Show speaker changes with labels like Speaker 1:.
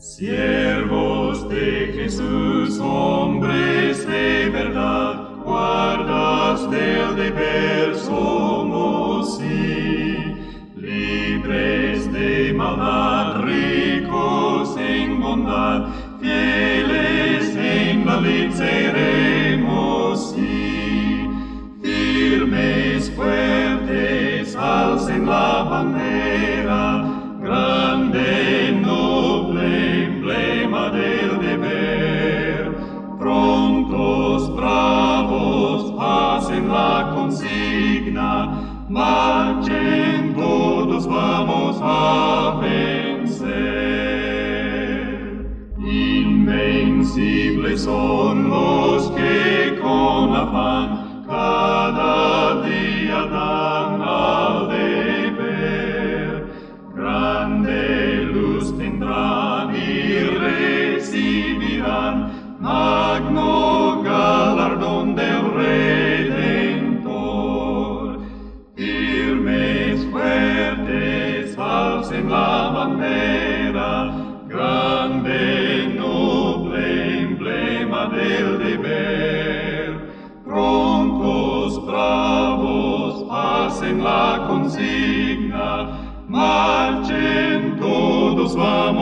Speaker 1: Siervos de Jesús, hombres de verdad, guardas del deber somos sí, libres de maldad, ricos en bondad, fieles en la ley seremos sí, firmes, fuertes, alcen la bandera, grande, la consigna, marchen todos, vamos a vencer. Invencibles son los que con afán cada día dan al deber. Grande luz tendrán y recibirán magno alcen la bandera, grande, noble emblema del deber. Prontos, bravos, hacen la consigna, marchen todos, van